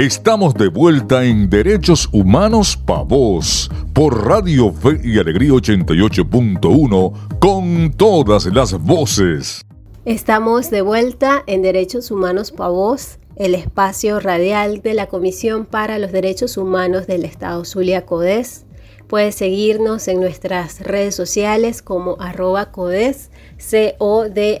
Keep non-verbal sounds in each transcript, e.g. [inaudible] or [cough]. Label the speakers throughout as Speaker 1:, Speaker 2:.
Speaker 1: Estamos de vuelta en Derechos Humanos Pa' Voz por Radio Fe y Alegría 88.1 con todas las voces.
Speaker 2: Estamos de vuelta en Derechos Humanos Pa' Voz, el espacio radial de la Comisión para los Derechos Humanos del Estado Zulia Codes. Puedes seguirnos en nuestras redes sociales como arroba codes, C-O-D-H-E-Z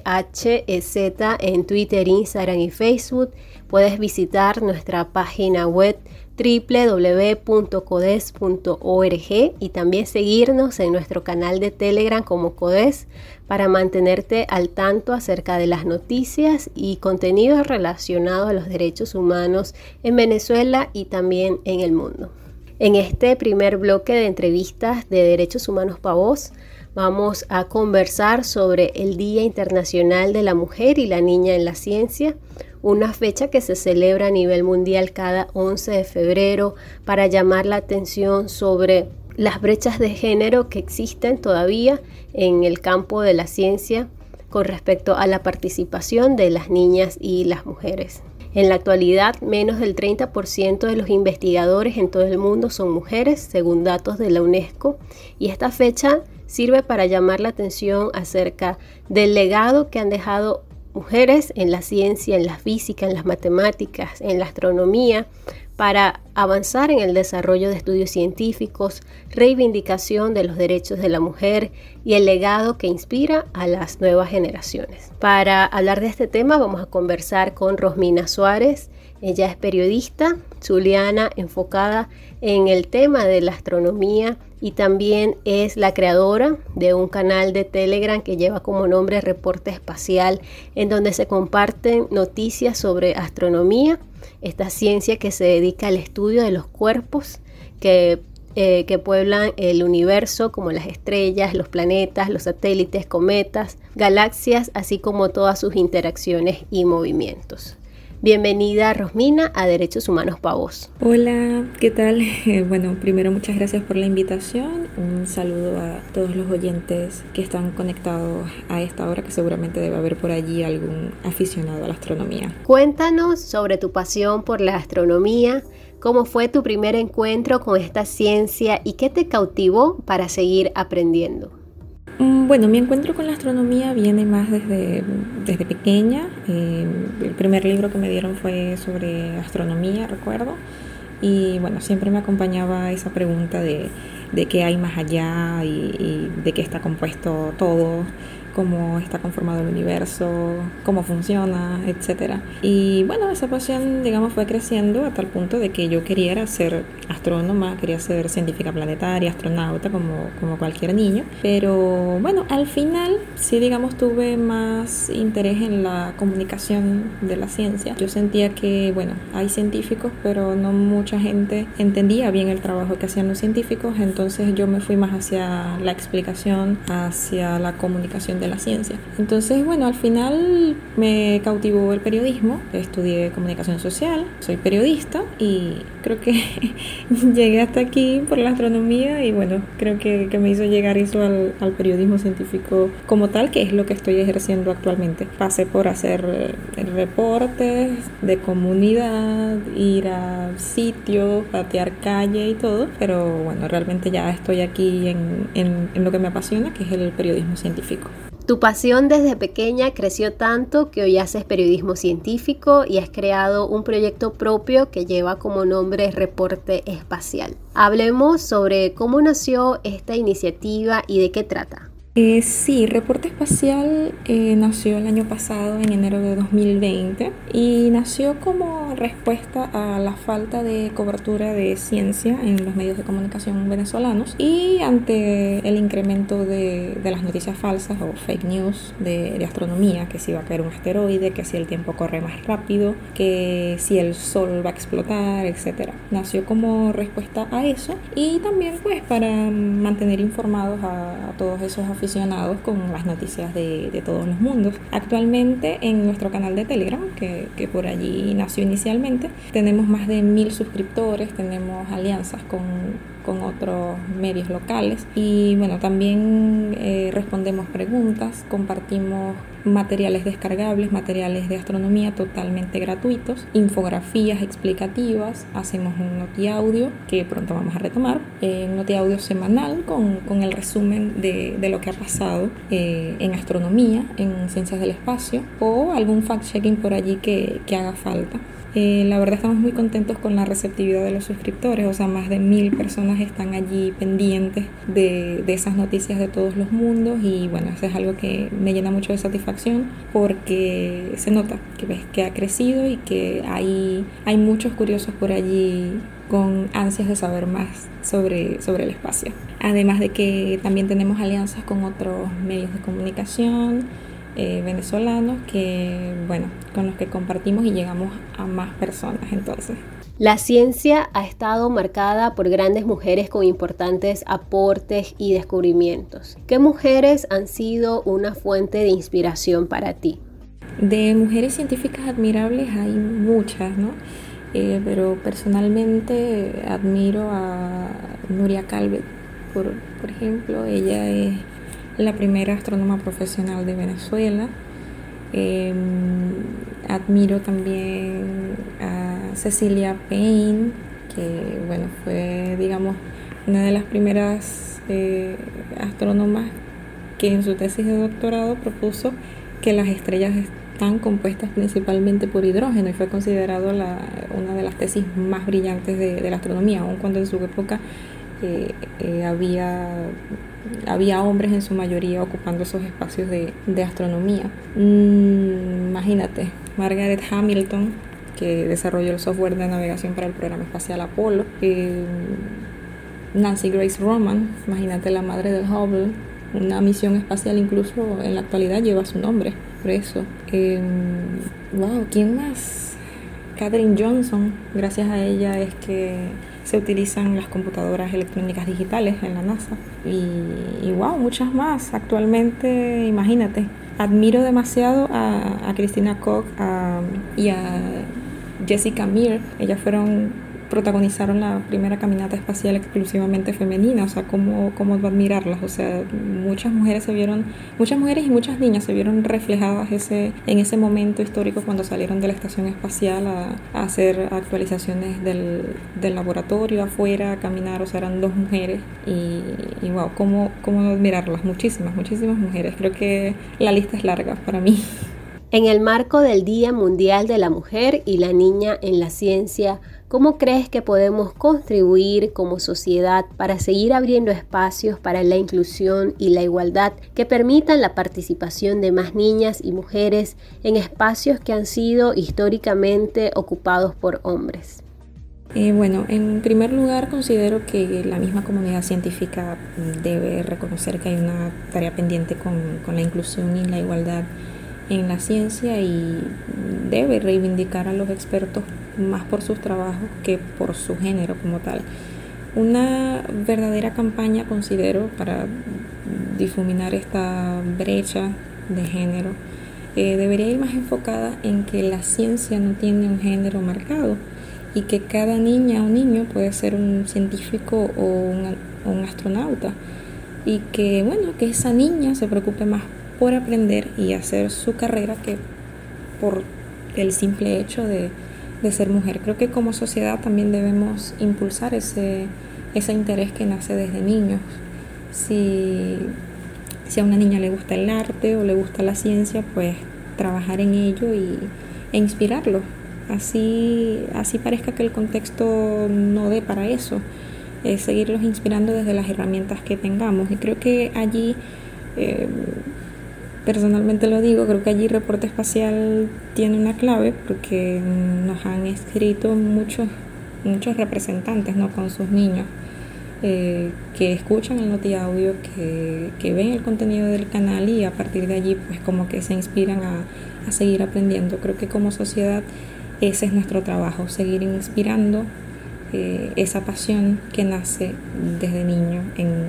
Speaker 2: en Twitter, Instagram y Facebook Puedes visitar nuestra página web www.codes.org y también seguirnos en nuestro canal de Telegram como Codes para mantenerte al tanto acerca de las noticias y contenidos relacionados a los derechos humanos en Venezuela y también en el mundo. En este primer bloque de entrevistas de Derechos Humanos para Voz, vamos a conversar sobre el Día Internacional de la Mujer y la Niña en la Ciencia, una fecha que se celebra a nivel mundial cada 11 de febrero para llamar la atención sobre las brechas de género que existen todavía en el campo de la ciencia con respecto a la participación de las niñas y las mujeres. En la actualidad, menos del 30% de los investigadores en todo el mundo son mujeres, según datos de la UNESCO, y esta fecha sirve para llamar la atención acerca del legado que han dejado mujeres en la ciencia, en la física, en las matemáticas, en la astronomía, para avanzar en el desarrollo de estudios científicos, reivindicación de los derechos de la mujer y el legado que inspira a las nuevas generaciones. Para hablar de este tema vamos a conversar con Rosmina Suárez. Ella es periodista zuliana enfocada en el tema de la astronomía y también es la creadora de un canal de Telegram que lleva como nombre Reporte Espacial, en donde se comparten noticias sobre astronomía, esta ciencia que se dedica al estudio de los cuerpos que, eh, que pueblan el universo, como las estrellas, los planetas, los satélites, cometas, galaxias, así como todas sus interacciones y movimientos. Bienvenida Rosmina a Derechos Humanos Pavos.
Speaker 3: Hola, ¿qué tal? [laughs] bueno, primero muchas gracias por la invitación. Un saludo a todos los oyentes que están conectados a esta hora, que seguramente debe haber por allí algún aficionado a la astronomía.
Speaker 2: Cuéntanos sobre tu pasión por la astronomía, cómo fue tu primer encuentro con esta ciencia y qué te cautivó para seguir aprendiendo.
Speaker 3: Mm, bueno, mi encuentro con la astronomía viene más desde, desde pequeña. Eh, el primer libro que me dieron fue sobre astronomía, recuerdo. Y bueno, siempre me acompañaba esa pregunta de, de qué hay más allá y, y de qué está compuesto todo cómo está conformado el universo, cómo funciona, etc. Y bueno, esa pasión, digamos, fue creciendo a tal punto de que yo quería ser astrónoma, quería ser científica planetaria, astronauta, como, como cualquier niño. Pero bueno, al final sí, digamos, tuve más interés en la comunicación de la ciencia. Yo sentía que, bueno, hay científicos, pero no mucha gente entendía bien el trabajo que hacían los científicos, entonces yo me fui más hacia la explicación, hacia la comunicación de la ciencia. Entonces, bueno, al final me cautivó el periodismo, estudié comunicación social, soy periodista y creo que [laughs] llegué hasta aquí por la astronomía y bueno, creo que, que me hizo llegar eso al, al, periodismo científico como tal, que es lo que estoy ejerciendo actualmente. Pasé por hacer eh, reportes de comunidad, ir a sitios, patear calle y todo, pero bueno, realmente ya estoy aquí en, en, en lo que me apasiona, que es el periodismo científico.
Speaker 2: Tu pasión desde pequeña creció tanto que hoy haces periodismo científico y has creado un proyecto propio que lleva como nombre Reporte Espacial. Hablemos sobre cómo nació esta iniciativa y de qué trata.
Speaker 3: Eh, sí, Reporte Espacial eh, nació el año pasado, en enero de 2020, y nació como respuesta a la falta de cobertura de ciencia en los medios de comunicación venezolanos y ante el incremento de, las noticias falsas o fake news de, de, astronomía, que si va a caer un asteroide, que si el tiempo corre más rápido, que si el sol va a explotar, etc. Nació como respuesta a eso y también pues para mantener informados a, a todos esos aficionados con las noticias de, todos los mundos. Actualmente en nuestro canal de Telegram, que, que, por allí nació inicialmente, tenemos más de mil suscriptores, tenemos alianzas con, con otros medios locales y bueno, también eh, respondemos preguntas, compartimos materiales descargables, materiales de astronomía totalmente gratuitos, infografías explicativas, hacemos un noti audio que pronto vamos a retomar, eh, un noti audio semanal con, con el resumen de, de, lo que ha pasado eh, en astronomía, en ciencias del espacio o algún fact-checking por allí que, que haga falta. Eh, la verdad estamos muy contentos con la receptividad de los suscriptores, o sea, más de mil personas están allí pendientes de, de, esas noticias de todos los mundos y bueno, eso es algo que me llena mucho de satisfacción porque se nota que, ves que ha crecido y que hay, hay muchos curiosos por allí con ansias de saber más sobre, sobre el espacio. Además de que también tenemos alianzas con otros medios de comunicación, eh, venezolanos que, bueno, con los que compartimos y llegamos a más personas entonces.
Speaker 2: La ciencia ha estado marcada por grandes mujeres con importantes aportes y descubrimientos. ¿Qué mujeres han sido una fuente de inspiración para ti?
Speaker 3: De mujeres científicas admirables hay muchas, ¿no? Eh, pero personalmente admiro a Nuria Calvet, por, por ejemplo. Ella es la primera astrónoma profesional de Venezuela. Em, admiro también a Cecilia Payne, que bueno, fue digamos una de las primeras eh, astrónomas que en su tesis de doctorado propuso que las estrellas están compuestas principalmente por hidrógeno y fue considerado la, una de las tesis más brillantes de, la astronomía, aun cuando en su época eh, eh, había había hombres en su mayoría ocupando esos espacios de, astronomía. Mm, imagínate, Margaret Hamilton, que desarrolló el software de navegación para el programa espacial Apolo. Eh, Nancy Grace Roman, imagínate la madre del Hubble, una misión espacial incluso en la actualidad lleva su nombre, por eso. Eh, wow, ¿quién más? Katherine Johnson, gracias a ella es que se utilizan las computadoras electrónicas digitales en la NASA. Y, wow, muchas más. Actualmente, imagínate, admiro demasiado a, a Christina Koch y a Jessica Meir. Ellas fueron protagonizaron la primera caminata espacial exclusivamente femenina, o sea, cómo, cómo admirarlas, o sea, muchas mujeres se vieron, muchas mujeres y muchas niñas se vieron reflejadas ese, en ese momento histórico cuando salieron de la estación espacial a, hacer actualizaciones del, del, laboratorio afuera, a caminar, o sea, eran dos mujeres y, y wow, cómo, cómo admirarlas, muchísimas, muchísimas mujeres, creo que la lista es larga para mí.
Speaker 2: En el marco del Día Mundial de la Mujer y la Niña en la Ciencia, ¿cómo crees que podemos contribuir como sociedad para seguir abriendo espacios para la inclusión y la igualdad que permitan la participación de más niñas y mujeres en espacios que han sido históricamente ocupados por hombres?
Speaker 3: Eh, bueno, en primer lugar considero que la misma comunidad científica debe reconocer que hay una tarea pendiente con, con la inclusión y la igualdad en la ciencia y debe reivindicar a los expertos más por sus trabajos que por su género como tal. Una verdadera campaña, considero, para difuminar esta brecha de género, eh, debería ir más enfocada en que la ciencia no tiene un género marcado y que cada niña o niño puede ser un científico o un, un astronauta y que bueno que esa niña se preocupe más por aprender y hacer su carrera que por el simple hecho de, ser mujer. Creo que como sociedad también debemos impulsar ese, ese interés que nace desde niños. Si, si, a una niña le gusta el arte o le gusta la ciencia, pues trabajar en ello y, e inspirarlo. Así, así parezca que el contexto no dé para eso. Es seguirlos inspirando desde las herramientas que tengamos. Y creo que allí eh, personalmente lo digo, creo que allí Reporte Espacial tiene una clave porque nos han escrito muchos, muchos representantes ¿no? con sus niños eh, que escuchan el noti audio, que, que, ven el contenido del canal y a partir de allí pues como que se inspiran a, a seguir aprendiendo. Creo que como sociedad ese es nuestro trabajo, seguir inspirando eh, esa pasión que nace desde niño en,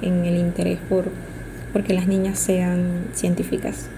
Speaker 3: en el interés por porque las niñas sean científicas.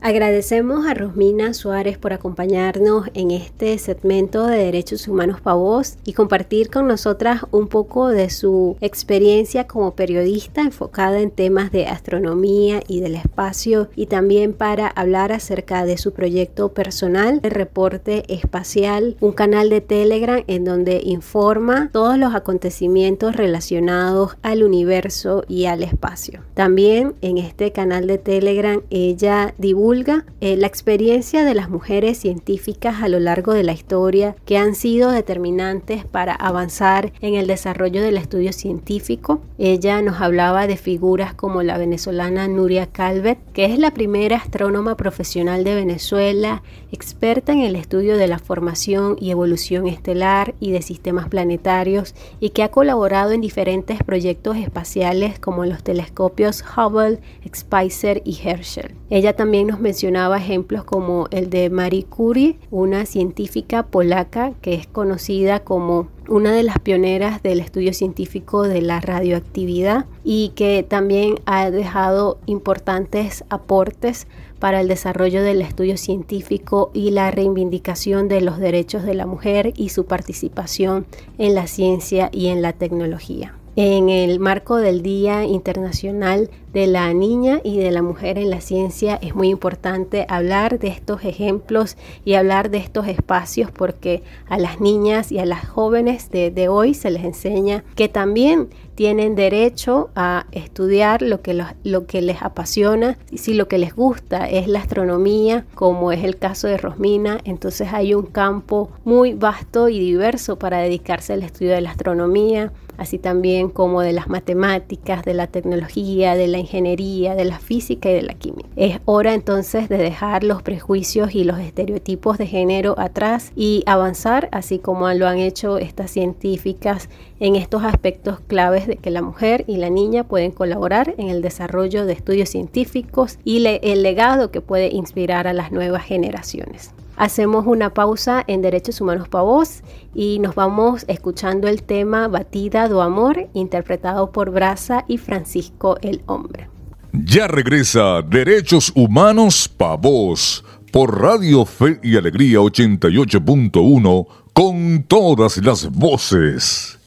Speaker 2: Agradecemos a Rosmina Suárez por acompañarnos en este segmento de Derechos Humanos para Voz y compartir con nosotras un poco de su experiencia como periodista enfocada en temas de astronomía y del espacio y también para hablar acerca de su proyecto personal, el reporte espacial, un canal de Telegram en donde informa todos los acontecimientos relacionados al universo y al espacio. También en este canal de Telegram ella divulga eh, la experiencia de las mujeres científicas a lo largo de la historia que han sido determinantes para avanzar en el desarrollo del estudio científico. Ella nos hablaba de figuras como la venezolana Nuria Calvet, que es la primera astrónoma profesional de Venezuela, experta en el estudio de la formación y evolución estelar y de sistemas planetarios y que ha colaborado en diferentes proyectos espaciales como los telescopios Hubble, Spicer y Herschel. Ella también nos mencionaba ejemplos como el de Marie Curie, una científica polaca que es conocida como una de las pioneras del estudio científico de la radioactividad y que también ha dejado importantes aportes para el desarrollo del estudio científico y la reivindicación de los derechos de la mujer y su participación en la ciencia y en la tecnología en el marco del Día Internacional de la Niña y de la Mujer en la Ciencia es muy importante hablar de estos ejemplos y hablar de estos espacios porque a las niñas y a las jóvenes de, hoy se les enseña que también tienen derecho a estudiar lo que, lo que les apasiona. Y si lo que les gusta es la astronomía, como es el caso de Rosmina, entonces hay un campo muy vasto y diverso para dedicarse al estudio de la astronomía, así también como de las matemáticas, de la tecnología, de la ingeniería, de la física y de la química. Es hora entonces de dejar los prejuicios y los estereotipos de género atrás y avanzar, así como lo han hecho estas científicas en estos aspectos claves de que la mujer y la niña pueden colaborar en el desarrollo de estudios científicos y el legado que puede inspirar a las nuevas generaciones. Hacemos una pausa en Derechos Humanos para Voz y nos vamos escuchando el tema Batida do Amor, interpretado por Brasa y Francisco el Hombre.
Speaker 1: Ya regresa Derechos Humanos para Voz por Radio Fe y Alegría 88.1 con todas las voces.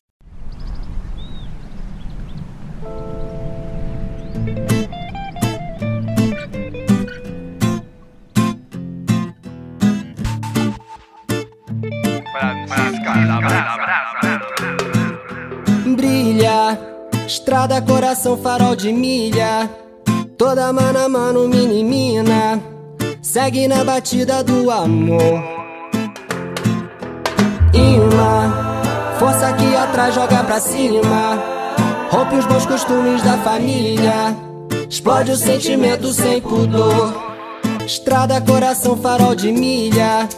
Speaker 4: Brilha, estrada, coração, farol de milha. Toda mano a mano, mini mina. Segue na batida do amor. Ima, força aqui atrás, joga pra cima. Rompe os bons costumes da família. Explode o sentimento sem pudor. Estrada, coração, farol de milha.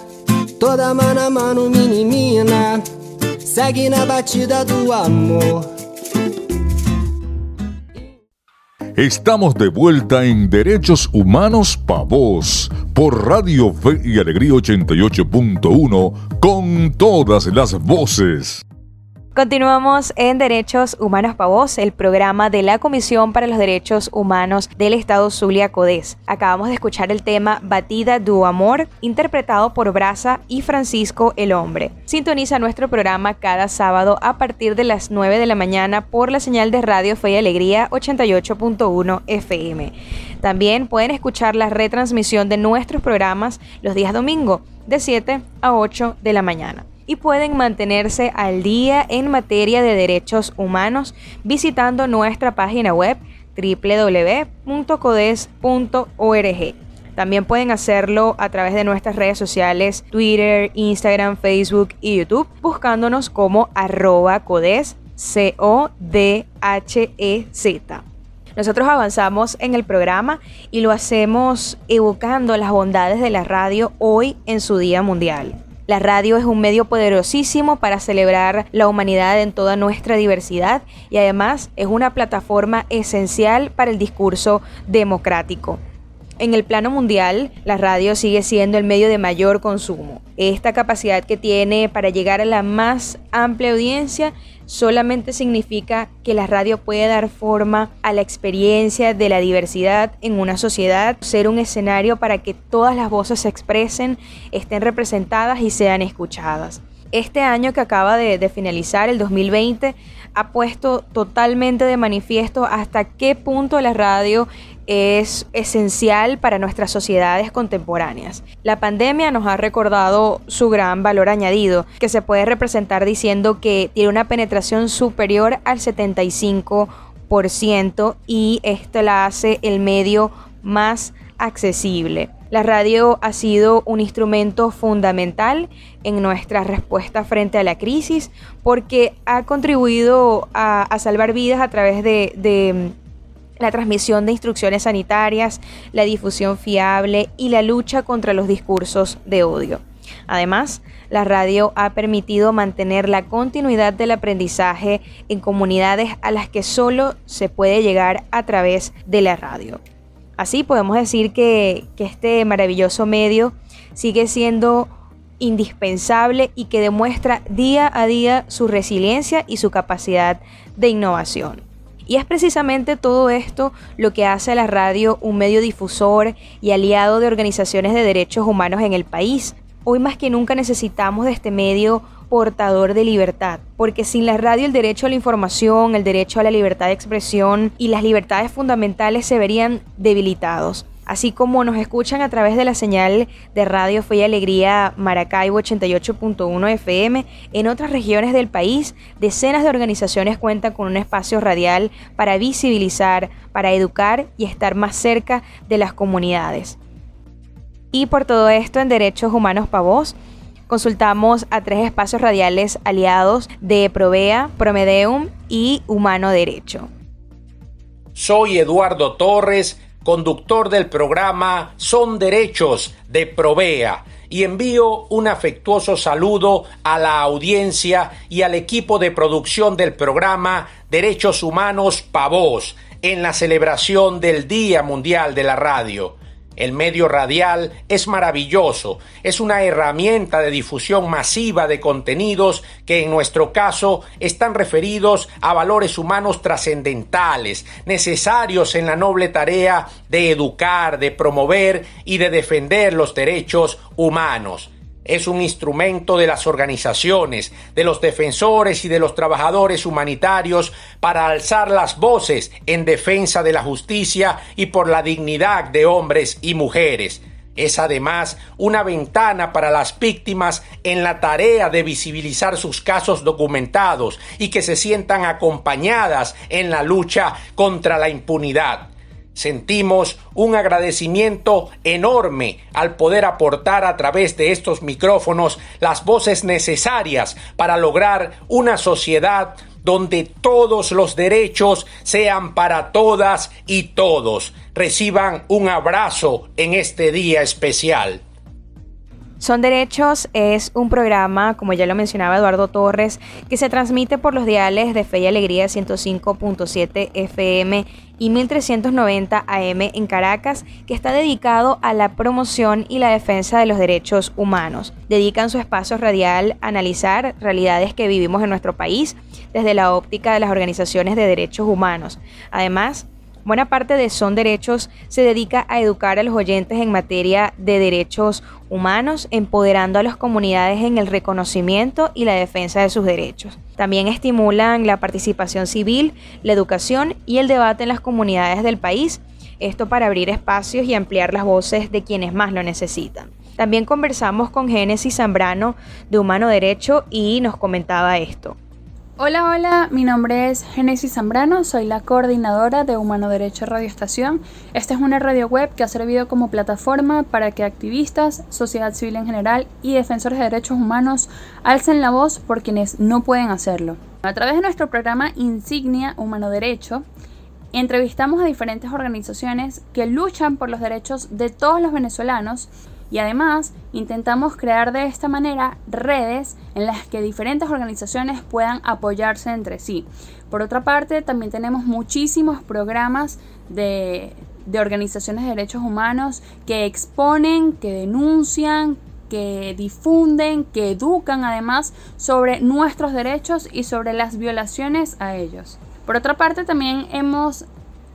Speaker 4: Toda mano a mano, mini mina. Segue na batida do amor.
Speaker 1: Estamos de vuelta en Derechos Humanos Pa' Voz por Radio Fe y Alegría 88.1 con todas las voces.
Speaker 5: Continuamos en Derechos Humanos para Vos, el programa de la Comisión para los Derechos Humanos del Estado Zulia Codés. Acabamos de escuchar el tema Batida du Amor, interpretado por Brasa y Francisco el Hombre. Sintoniza nuestro programa cada sábado a partir de las 9 de la mañana por la señal de Radio Fe y Alegría 88.1 FM. También pueden escuchar la retransmisión de nuestros programas los días domingo de 7 a 8 de la mañana y pueden mantenerse al día en materia de derechos humanos visitando nuestra página web www.codes.org. También pueden hacerlo a través de nuestras redes sociales Twitter, Instagram, Facebook y YouTube buscándonos como arroba codes, C-O-D-H-E-Z. Nosotros avanzamos en el programa y lo hacemos evocando las bondades de la radio hoy en su Día Mundial. La radio es un medio poderosísimo para celebrar la humanidad en toda nuestra diversidad y además es una plataforma esencial para el discurso democrático. En el plano mundial, la radio sigue siendo el medio de mayor consumo. Esta capacidad que tiene para llegar a la más amplia audiencia solamente significa que la radio puede dar forma a la experiencia de la diversidad en una sociedad, ser un escenario para que todas las voces se expresen, estén representadas y sean escuchadas. Este año que acaba de, finalizar, el 2020, ha puesto totalmente de manifiesto hasta qué punto la radio es esencial para nuestras sociedades contemporáneas. La pandemia nos ha recordado su gran valor añadido, que se puede representar diciendo que tiene una penetración superior al 75% y esto la hace el medio más accesible. La radio ha sido un instrumento fundamental en nuestra respuesta frente a la crisis porque ha contribuido a, salvar vidas a través de la transmisión de instrucciones sanitarias, la difusión fiable y la lucha contra los discursos de odio. Además, la radio ha permitido mantener la continuidad del aprendizaje en comunidades a las que solo se puede llegar a través de la radio. Así podemos decir que, este maravilloso medio sigue siendo indispensable y que demuestra día a día su resiliencia y su capacidad de innovación. Y es precisamente todo esto lo que hace a la radio un medio difusor y aliado de organizaciones de derechos humanos en el país. Hoy más que nunca necesitamos de este medio portador de libertad, porque sin la radio el derecho a la información, el derecho a la libertad de expresión y las libertades fundamentales se verían debilitados. Así como nos escuchan a través de la señal de Radio Fe y Alegría Maracaibo 88.1 FM, en otras regiones del país, decenas de organizaciones cuentan con un espacio radial para visibilizar, para educar y estar más cerca de las comunidades. Y por todo esto en Derechos Humanos Pavos, consultamos a tres espacios radiales aliados de Provea, Promedeum y Humano Derecho.
Speaker 6: Soy Eduardo Torres, conductor del programa Son Derechos de Provea y envío un afectuoso saludo a la audiencia y al equipo de producción del programa Derechos Humanos Pavos en la celebración del Día Mundial de la Radio. El medio radial es maravilloso, es una herramienta de difusión masiva de contenidos que en nuestro caso están referidos a valores humanos trascendentales, necesarios en la noble tarea de educar, de promover y de defender los derechos humanos es un instrumento de las organizaciones, de los defensores y de los trabajadores humanitarios para alzar las voces en defensa de la justicia y por la dignidad de hombres y mujeres. Es además una ventana para las víctimas en la tarea de visibilizar sus casos documentados y que se sientan acompañadas en la lucha contra la impunidad. Sentimos un agradecimiento enorme al poder aportar a través de estos micrófonos las voces necesarias para lograr una sociedad donde todos los derechos sean para todas y todos. Reciban un abrazo en este día especial.
Speaker 5: Son Derechos es un programa, como ya lo mencionaba Eduardo Torres, que se transmite por los diales de Fe y Alegría 105.7 FM y 1390 AM en Caracas, que está dedicado a la promoción y la defensa de los derechos humanos. Dedican su espacio radial a analizar realidades que vivimos en nuestro país desde la óptica de las organizaciones de derechos humanos. Además, Buena parte de Son Derechos se dedica a educar a los oyentes en materia de derechos humanos, empoderando a las comunidades en el reconocimiento y la defensa de sus derechos. También estimulan la participación civil, la educación y el debate en las comunidades del país, esto para abrir espacios y ampliar las voces de quienes más lo necesitan. También conversamos con Génesis Zambrano de Humano Derecho y nos comentaba esto.
Speaker 7: Hola, hola, mi nombre es Genesis Zambrano, soy la coordinadora de Humano Derecho Radio Estación. Esta es una radio web que ha servido como plataforma para que activistas, sociedad civil en general y defensores de derechos humanos alcen la voz por quienes no pueden hacerlo. A través de nuestro programa Insignia Humano Derecho, entrevistamos a diferentes organizaciones que luchan por los derechos de todos los venezolanos y además intentamos crear de esta manera redes en las que diferentes organizaciones puedan apoyarse entre sí. Por otra parte, también tenemos muchísimos programas de, de organizaciones de derechos humanos que exponen, que denuncian, que difunden, que educan además sobre nuestros derechos y sobre las violaciones a ellos. Por otra parte, también hemos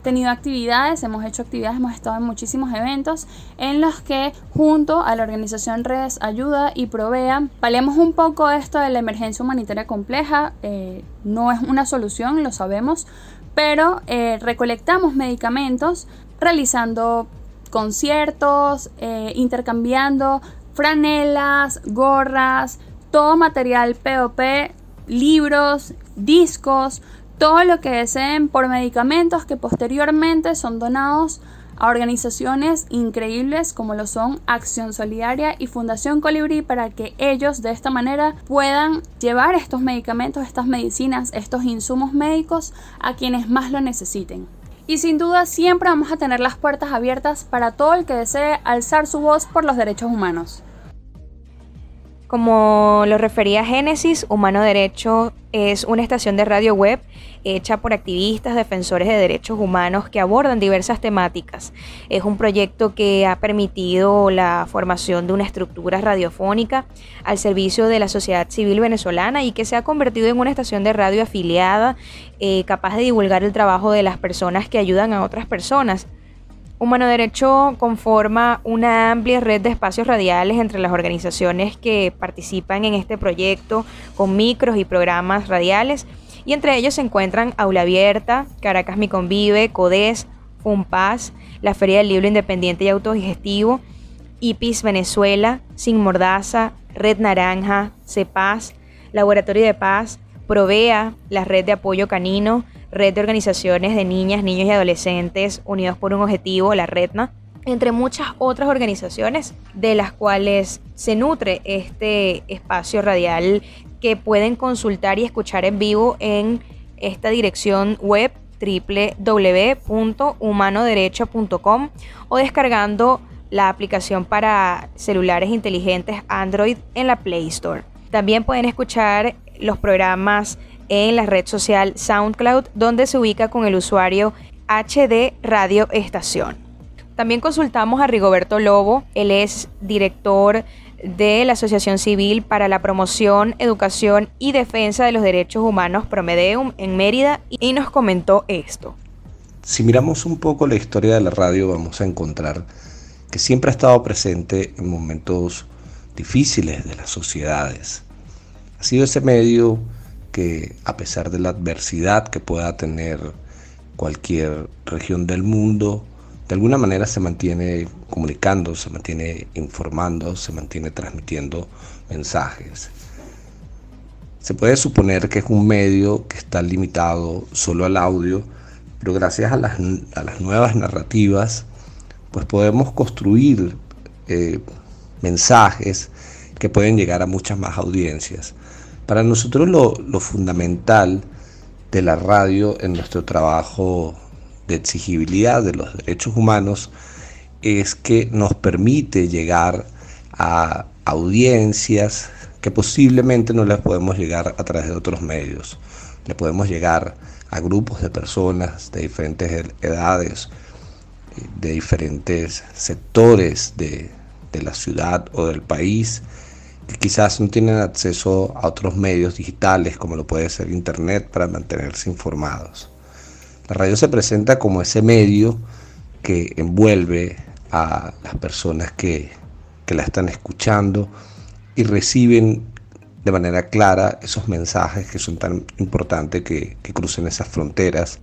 Speaker 7: tenido actividades, hemos hecho actividades, hemos estado en muchísimos eventos en los que junto a la organización Redes Ayuda y Provea paliamos un poco esto de la emergencia humanitaria compleja. Eh, no es una solución, lo sabemos, pero eh, recolectamos medicamentos realizando conciertos, eh, intercambiando franelas, gorras, todo material POP, libros, discos, todo lo que deseen por medicamentos que posteriormente son donados a organizaciones increíbles como lo son Acción Solidaria y Fundación Colibrí para que ellos de esta manera puedan llevar estos medicamentos, estas medicinas, estos insumos médicos a quienes más lo necesiten. Y sin duda siempre vamos a tener las puertas abiertas para todo el que desee alzar su voz por los derechos humanos.
Speaker 5: Como lo refería Génesis, Humano Derecho es una estación de radio web hecha por activistas defensores de derechos humanos que abordan diversas temáticas. Es un proyecto que ha permitido la formación de una estructura radiofónica al servicio de la sociedad civil venezolana y que se ha convertido en una estación de radio afiliada eh, capaz de divulgar el trabajo de las personas que ayudan a otras personas Humano Derecho conforma una amplia red de espacios radiales entre las organizaciones que participan en este proyecto con micros y programas radiales y entre ellos se encuentran Aula Abierta, Caracas Mi Convive, CODES, FUNPAS, la Feria del Libro Independiente y Autodigestivo, IPIS Venezuela, Sin Mordaza, Red Naranja, CEPAS, Laboratorio de Paz, Provea, la Red de Apoyo Canino, Red de Organizaciones de Niñas, Niños y Adolescentes Unidos por un Objetivo, la REDNA, entre muchas otras organizaciones de las cuales se nutre este espacio radial que pueden consultar y escuchar en vivo en esta dirección web www.humanoderecho.com o descargando la aplicación para celulares inteligentes Android en la Play Store. También pueden escuchar los programas en la red social SoundCloud, donde se ubica con el usuario HD Radio Estación. También consultamos a Rigoberto Lobo, él es director de la Asociación Civil para la Promoción, Educación y Defensa de los Derechos Humanos Promedeum en Mérida y nos comentó esto.
Speaker 8: Si miramos un poco la historia de la radio vamos a encontrar que siempre ha estado presente en momentos difíciles de las sociedades. Ha sido ese medio que a pesar de la adversidad que pueda tener cualquier región del mundo, de alguna manera se mantiene comunicando, se mantiene informando, se mantiene transmitiendo mensajes. Se puede suponer que es un medio que está limitado solo al audio, pero gracias a las, nuevas narrativas, pues podemos construir eh, mensajes que pueden llegar a muchas más audiencias. Para nosotros lo, fundamental de la radio en nuestro trabajo de exigibilidad de los derechos humanos es que nos permite llegar a audiencias que posiblemente no les podemos llegar a través de otros medios. Le podemos llegar a grupos de personas de diferentes edades, de diferentes sectores de, de la ciudad o del país que quizás no tienen acceso a otros medios digitales como lo puede ser Internet para mantenerse informados. La radio se presenta como ese medio que envuelve a las personas que, la están escuchando y reciben de manera clara esos mensajes que son tan importantes que, que crucen esas fronteras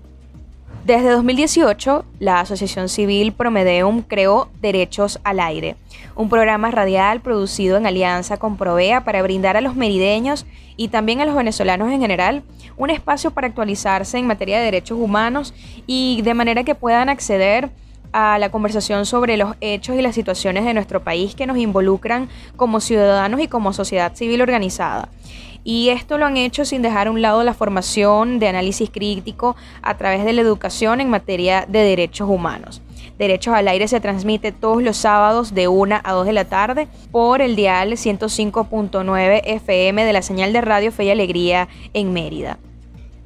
Speaker 5: desde 2018, la Asociación Civil Promedeum creó Derechos al Aire, un programa radial producido en alianza con Provea para brindar a los merideños y también a los venezolanos en general un espacio para actualizarse en materia de derechos humanos y de manera que puedan acceder a la conversación sobre los hechos y las situaciones de nuestro país que nos involucran como ciudadanos y como sociedad civil organizada. Y esto lo han hecho sin dejar a un lado la formación de análisis crítico a través de la educación en materia de derechos humanos. Derechos al Aire se transmite todos los sábados de 1 a 2 de la tarde por el dial 105.9 FM de la señal de radio Fe y Alegría en Mérida.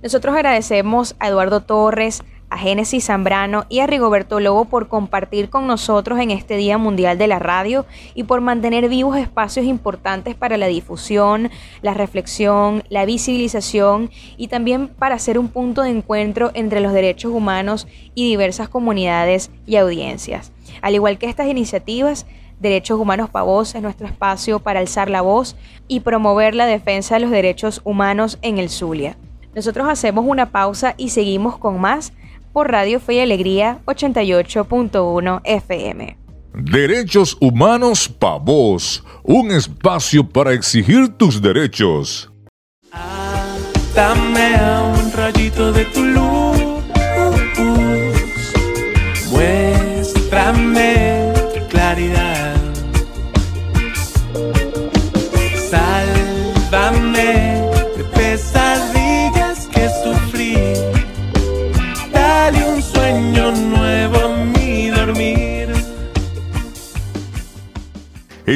Speaker 5: Nosotros agradecemos a Eduardo Torres, a Génesis Zambrano y a Rigoberto Lobo por compartir con nosotros en este Día Mundial de la Radio y por mantener vivos espacios importantes para la difusión, la reflexión, la visibilización y también para ser un punto de encuentro entre los derechos humanos y diversas comunidades y audiencias. Al igual que estas iniciativas, Derechos Humanos Pavos es nuestro espacio para alzar la voz y promover la defensa de los derechos humanos en el Zulia. Nosotros hacemos una pausa y seguimos con más por Radio Fe y Alegría 88.1 FM.
Speaker 1: Derechos Humanos Pavos, un espacio para exigir tus derechos.
Speaker 9: dame un rayito de tu luz,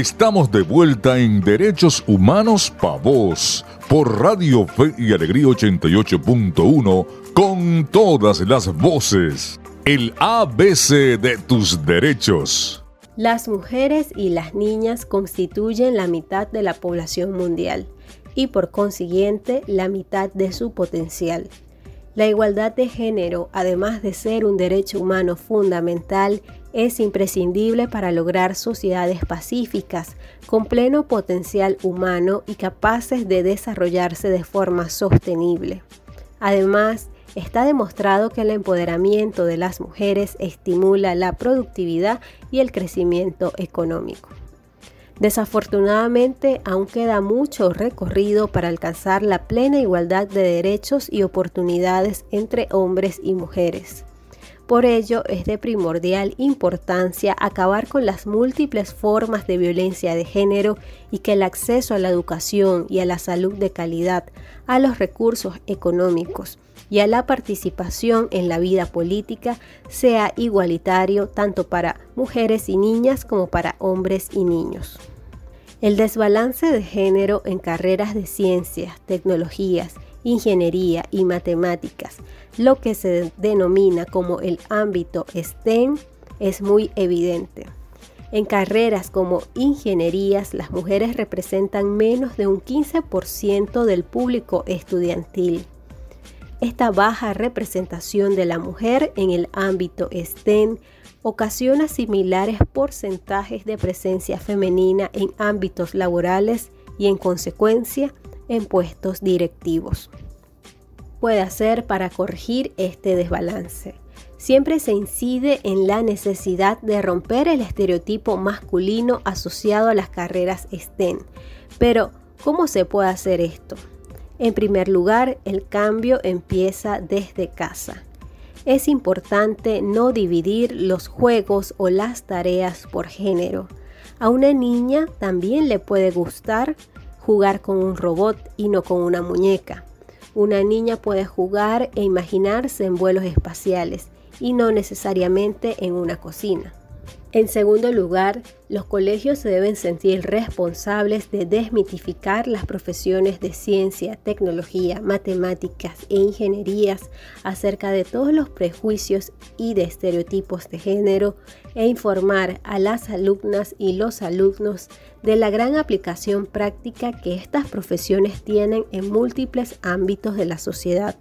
Speaker 1: Estamos de vuelta en Derechos Humanos Pavos por Radio Fe y Alegría 88.1 con todas las voces. El ABC de tus derechos.
Speaker 2: Las mujeres y las niñas constituyen la mitad de la población mundial y por consiguiente la mitad de su potencial. La igualdad de género, además de ser un derecho humano fundamental, es imprescindible para lograr sociedades pacíficas, con pleno potencial humano y capaces de desarrollarse de forma sostenible. Además, está demostrado que el empoderamiento de las mujeres estimula la productividad y el crecimiento económico. Desafortunadamente, aún queda mucho recorrido para alcanzar la plena igualdad de derechos y oportunidades entre hombres y mujeres. Por ello, es de primordial importancia acabar con las múltiples formas de violencia de género y que el acceso a la educación y a la salud de calidad, a los recursos económicos y a la participación en la vida política sea igualitario tanto para mujeres y niñas como para hombres y niños. El desbalance de género en carreras de ciencias, tecnologías, ingeniería y matemáticas, lo que se denomina como el ámbito STEM, es muy evidente. En carreras como ingenierías, las mujeres representan menos de un 15% del público estudiantil. Esta baja representación de la mujer en el ámbito STEM ocasiona similares porcentajes de presencia femenina en ámbitos laborales y en consecuencia en puestos directivos. Puede hacer para corregir este desbalance. Siempre se incide en la necesidad de romper el estereotipo masculino asociado a las carreras STEM. Pero, ¿cómo se puede hacer esto? En primer lugar, el cambio empieza desde casa. Es importante no dividir los juegos o las tareas por género. A una niña también le puede gustar jugar con un robot y no con una muñeca. Una niña puede jugar e imaginarse en vuelos espaciales y no necesariamente en una cocina. En segundo lugar, los colegios se deben sentir responsables de desmitificar las profesiones de ciencia, tecnología, matemáticas e ingenierías acerca de todos los prejuicios y de estereotipos de género e informar a las alumnas y los alumnos de la gran aplicación práctica que estas profesiones tienen en múltiples ámbitos de la sociedad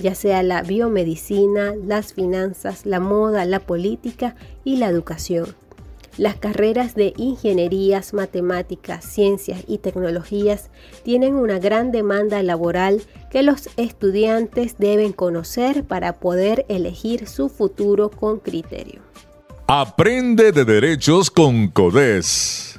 Speaker 2: ya sea la biomedicina, las finanzas, la moda, la política y la educación. Las carreras de ingenierías, matemáticas, ciencias y tecnologías tienen una gran demanda laboral que los estudiantes deben conocer para poder elegir su futuro con criterio.
Speaker 1: Aprende de derechos con CODES.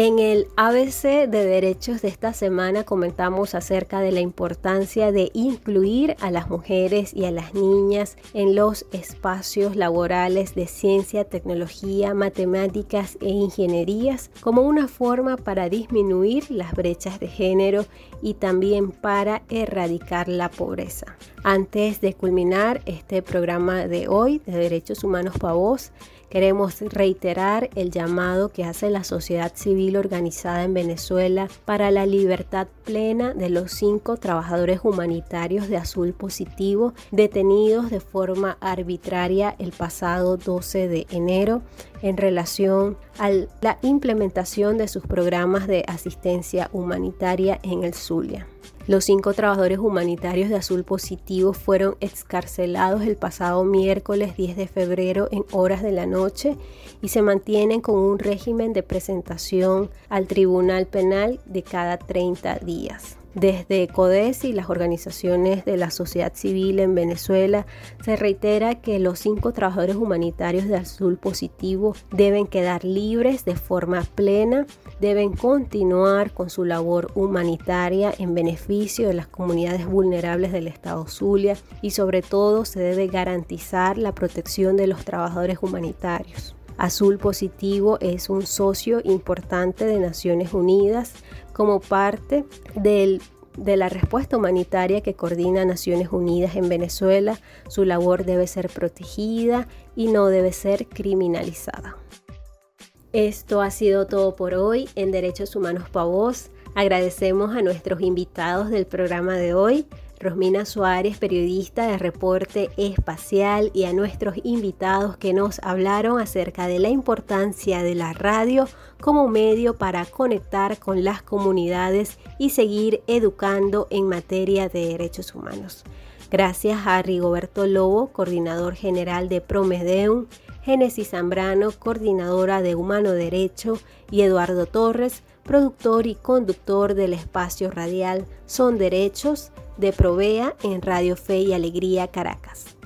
Speaker 2: En el ABC de Derechos de esta semana comentamos acerca de la importancia de incluir a las mujeres y a las niñas en los espacios laborales de ciencia, tecnología, matemáticas e ingenierías como una forma para disminuir las brechas de género y también para erradicar la pobreza. Antes de culminar este programa de hoy de Derechos Humanos para Voz, queremos reiterar el llamado que hace la sociedad civil organizada en Venezuela para la libertad plena de los cinco trabajadores humanitarios de Azul Positivo detenidos de forma arbitraria el pasado 12 de enero en relación a la implementación de sus programas de asistencia humanitaria en el Zulia. Los cinco trabajadores humanitarios de Azul Positivo fueron excarcelados el pasado miércoles 10 de febrero en horas de la noche y se mantienen con un régimen de presentación al Tribunal Penal de cada 30 días. Desde CODES y las organizaciones de la sociedad civil en Venezuela se reitera que los cinco trabajadores humanitarios de Azul Positivo deben quedar libres de forma plena, deben continuar con su labor humanitaria en beneficio de las comunidades vulnerables del estado Zulia y sobre todo se debe garantizar la protección de los trabajadores humanitarios. Azul Positivo es un socio importante de Naciones Unidas como parte de la respuesta humanitaria que coordina Naciones Unidas en Venezuela. Su labor debe ser protegida y no debe ser criminalizada. Esto ha sido todo por hoy en Derechos Humanos para Vos. Agradecemos a nuestros invitados del programa de hoy. Rosmina Suárez, periodista de Reporte Espacial, y a nuestros invitados que nos hablaron acerca de la importancia de la radio como medio para conectar con las comunidades y seguir educando en materia de derechos humanos. Gracias a Rigoberto Lobo, coordinador general de Promedeum, Génesis Zambrano, coordinadora de Humano Derecho, y Eduardo Torres, productor y conductor del espacio radial Son Derechos de Provea en Radio Fe y Alegría Caracas.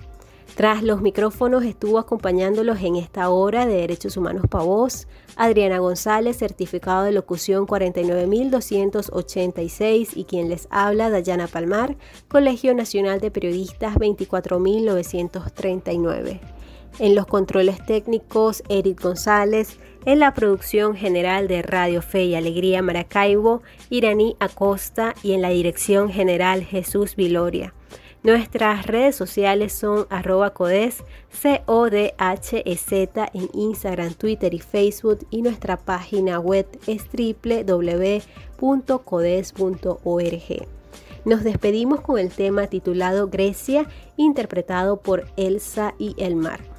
Speaker 2: Tras los micrófonos estuvo acompañándolos en esta hora de Derechos Humanos para Voz, Adriana González, certificado de locución 49286 y quien les habla, Dayana Palmar, Colegio Nacional de Periodistas 24939. En los controles técnicos, Eric González, en la producción general de Radio Fe y Alegría Maracaibo, Iraní Acosta y en la dirección general Jesús Viloria. Nuestras redes sociales son arroba codes, C-O-D-H-E-Z en Instagram, Twitter y Facebook y nuestra página web es www.codes.org. Nos despedimos con el tema titulado Grecia, interpretado por Elsa y Elmar.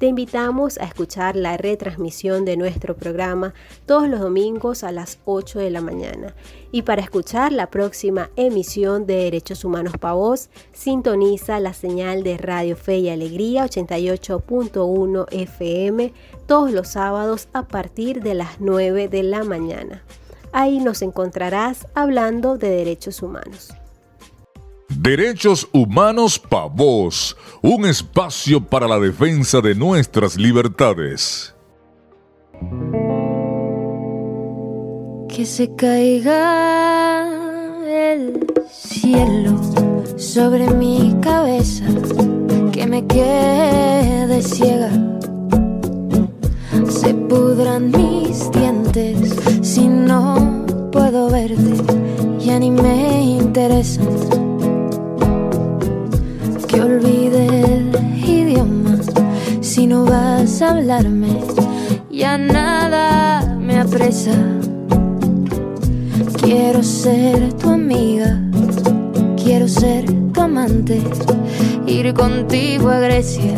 Speaker 2: Te invitamos a escuchar la retransmisión de nuestro programa todos los domingos a las 8 de la mañana. Y para escuchar la próxima emisión de Derechos Humanos para Voz, sintoniza la señal de Radio Fe y Alegría 88.1 FM todos los sábados a partir de las 9 de la mañana. Ahí nos encontrarás hablando de derechos humanos.
Speaker 1: Derechos Humanos Pa' Vos, un espacio para la defensa de nuestras libertades.
Speaker 10: Que se caiga el cielo sobre mi cabeza, que me quede ciega. Se pudran mis dientes si no puedo verte, ya ni me interesan que olvide el idioma si no vas a hablarme. Ya nada me apresa. Quiero ser tu amiga, quiero ser tu amante, ir contigo a Grecia.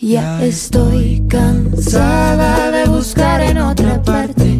Speaker 10: Ya estoy cansada de buscar en otra parte